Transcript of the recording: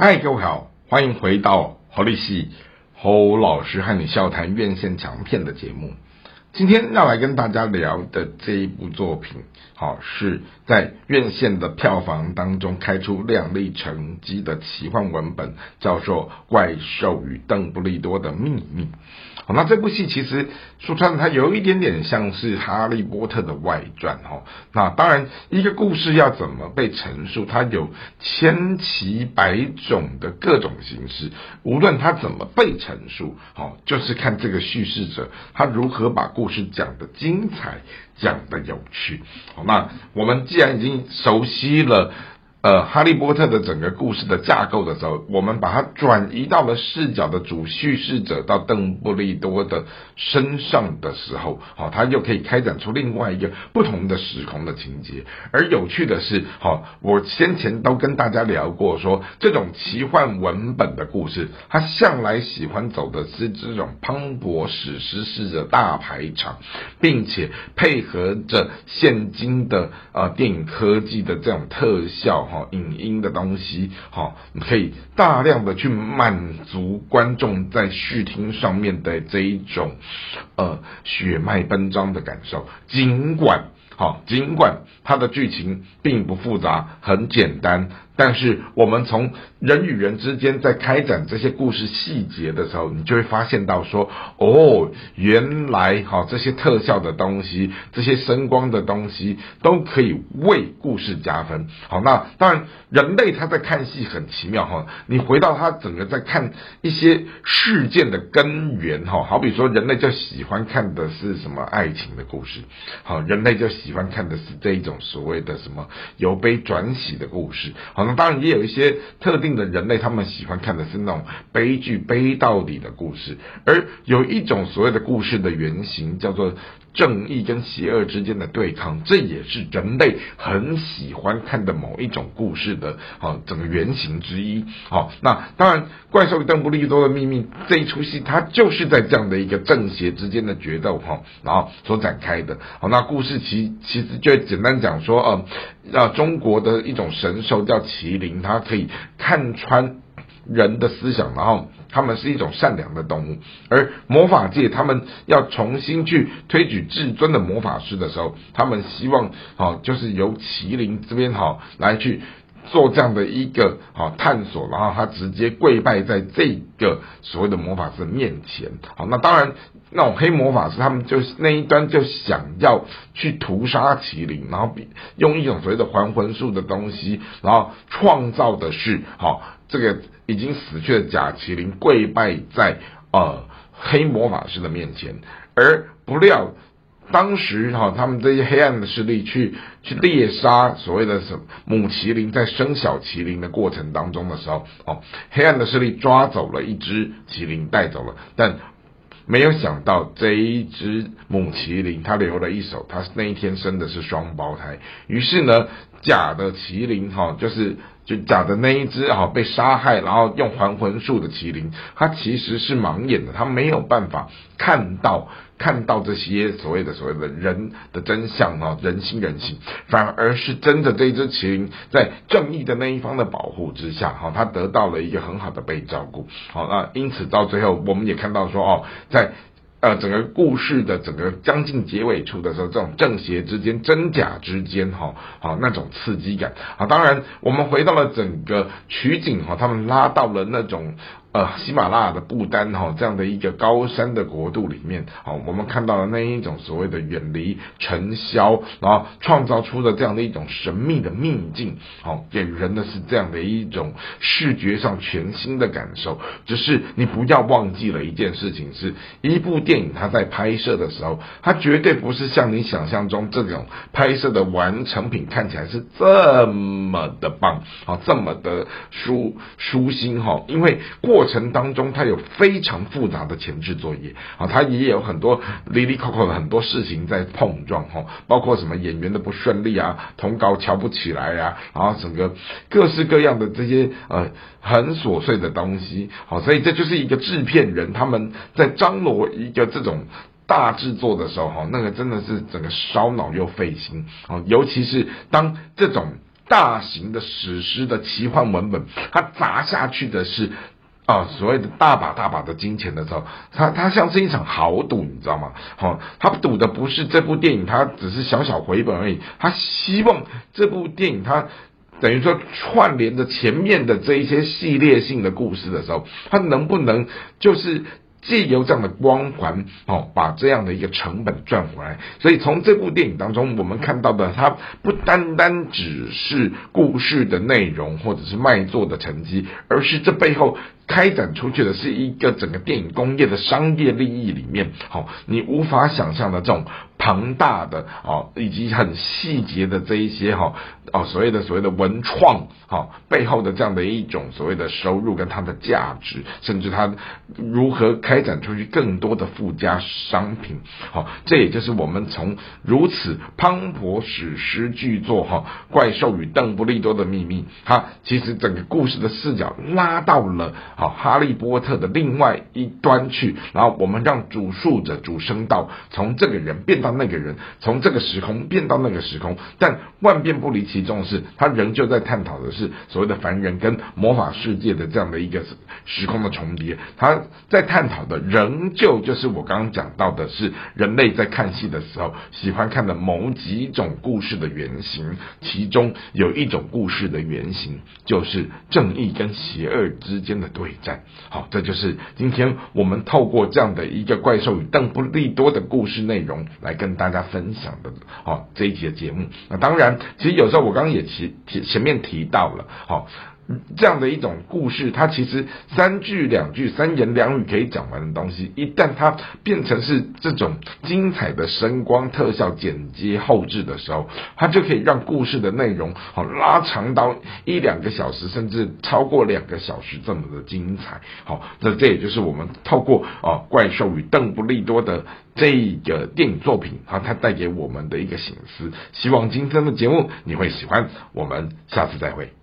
嗨，各位好，欢迎回到侯立系侯老师和你笑谈院线强片的节目。今天要来跟大家聊的这一部作品，好是在院线的票房当中开出亮丽成绩的奇幻文本，叫做《怪兽与邓布利多的秘密》。好，那这部戏其实说穿了，它有一点点像是《哈利波特》的外传哈。那当然，一个故事要怎么被陈述，它有千奇百种的各种形式。无论它怎么被陈述，好，就是看这个叙事者他如何把故事讲的精彩，讲的有趣。好，那我们既然已经熟悉了。呃，哈利波特的整个故事的架构的时候，我们把它转移到了视角的主叙事者到邓布利多的身上的时候，好，他又可以开展出另外一个不同的时空的情节。而有趣的是，好，我先前都跟大家聊过，说这种奇幻文本的故事，他向来喜欢走的是这种磅礴史诗式的大排场，并且配合着现今的呃电影科技的这种特效。好，影音的东西，哈，可以大量的去满足观众在视听上面的这一种，呃，血脉奔张的感受。尽管，好，尽管它的剧情并不复杂，很简单。但是我们从人与人之间在开展这些故事细节的时候，你就会发现到说，哦，原来哈这些特效的东西，这些声光的东西都可以为故事加分。好，那当然人类他在看戏很奇妙哈，你回到他整个在看一些事件的根源哈，好比说人类就喜欢看的是什么爱情的故事，好，人类就喜欢看的是这一种所谓的什么由悲转喜的故事，好。当然也有一些特定的人类，他们喜欢看的是那种悲剧悲到底的故事，而有一种所谓的故事的原型叫做正义跟邪恶之间的对抗，这也是人类很喜欢看的某一种故事的啊整个原型之一。好，那当然《怪兽与邓布利多的秘密》这一出戏，它就是在这样的一个正邪之间的决斗哈，然后所展开的。好，那故事其其实就简单讲说，呃，啊中国的一种神兽叫麒麟，它可以看穿人的思想，然后他们是一种善良的动物。而魔法界他们要重新去推举至尊的魔法师的时候，他们希望哦，就是由麒麟这边哈来去做这样的一个好探索，然后他直接跪拜在这个所谓的魔法师面前。好，那当然。那种黑魔法师，他们就那一端就想要去屠杀麒麟，然后用一种所谓的还魂术的东西，然后创造的是，好这个已经死去的假麒麟跪拜在呃黑魔法师的面前，而不料当时哈他们这些黑暗的势力去去猎杀所谓的什么母麒麟，在生小麒麟的过程当中的时候，哦黑暗的势力抓走了一只麒麟带走了，但。没有想到这一只母麒麟，它留了一手，它那一天生的是双胞胎。于是呢，假的麒麟哈，就是就假的那一只哈被杀害，然后用还魂术的麒麟，它其实是盲眼的，它没有办法看到。看到这些所谓的所谓的人的真相啊，人心人性，反而是真的这一只麒麟在正义的那一方的保护之下，哈，它得到了一个很好的被照顾，好，那因此到最后我们也看到说，哦，在。呃，整个故事的整个将近结尾处的时候，这种正邪之间、真假之间，哈，好那种刺激感啊。当然，我们回到了整个取景哈，他们拉到了那种呃喜马拉雅的不丹哈这样的一个高山的国度里面，好，我们看到了那一种所谓的远离尘嚣，然后创造出的这样的一种神秘的秘境，好，给人的是这样的一种视觉上全新的感受。只是你不要忘记了一件事情，是一部。电影它在拍摄的时候，它绝对不是像你想象中这种拍摄的完成品看起来是这么的棒，啊，这么的舒舒心哈。因为过过程当中它有非常复杂的前置作业，啊，它也有很多离离扣扣的很多事情在碰撞哈，包括什么演员的不顺利啊，同稿瞧不起来呀，然后整个各式各样的这些呃很琐碎的东西，好，所以这就是一个制片人他们在张罗一。个这种大制作的时候，哈，那个真的是整个烧脑又费心，哦，尤其是当这种大型的史诗的奇幻文本，它砸下去的是。啊，所谓的大把大把的金钱的时候，他他像是一场豪赌，你知道吗？好，他赌的不是这部电影，他只是小小回本而已。他希望这部电影，他等于说串联着前面的这一些系列性的故事的时候，他能不能就是？借由这样的光环，哦，把这样的一个成本赚回来。所以从这部电影当中，我们看到的，它不单单只是故事的内容或者是卖座的成绩，而是这背后开展出去的是一个整个电影工业的商业利益里面，好，你无法想象的这种。庞大的哦，以及很细节的这一些哈哦，所谓的所谓的文创哈背后的这样的一种所谓的收入跟它的价值，甚至它如何开展出去更多的附加商品，好，这也就是我们从如此磅礴史诗巨作哈《怪兽与邓布利多的秘密》，它其实整个故事的视角拉到了好哈利波特的另外一端去，然后我们让主述者主声道从这个人变到。那个人从这个时空变到那个时空，但万变不离其宗的是，他仍旧在探讨的是所谓的凡人跟魔法世界的这样的一个时空的重叠。他在探讨的仍旧就是我刚刚讲到的是人类在看戏的时候喜欢看的某几种故事的原型，其中有一种故事的原型就是正义跟邪恶之间的对战。好，这就是今天我们透过这样的一个怪兽与邓布利多的故事内容来。跟大家分享的哦这一集的节目，那当然，其实有时候我刚刚也提提前面提到了，好。这样的一种故事，它其实三句两句、三言两语可以讲完的东西，一旦它变成是这种精彩的声光特效、剪接后置的时候，它就可以让故事的内容好拉长到一两个小时，甚至超过两个小时这么的精彩。好，那这也就是我们透过哦《怪兽与邓布利多》的这个电影作品啊，它带给我们的一个醒思。希望今天的节目你会喜欢，我们下次再会。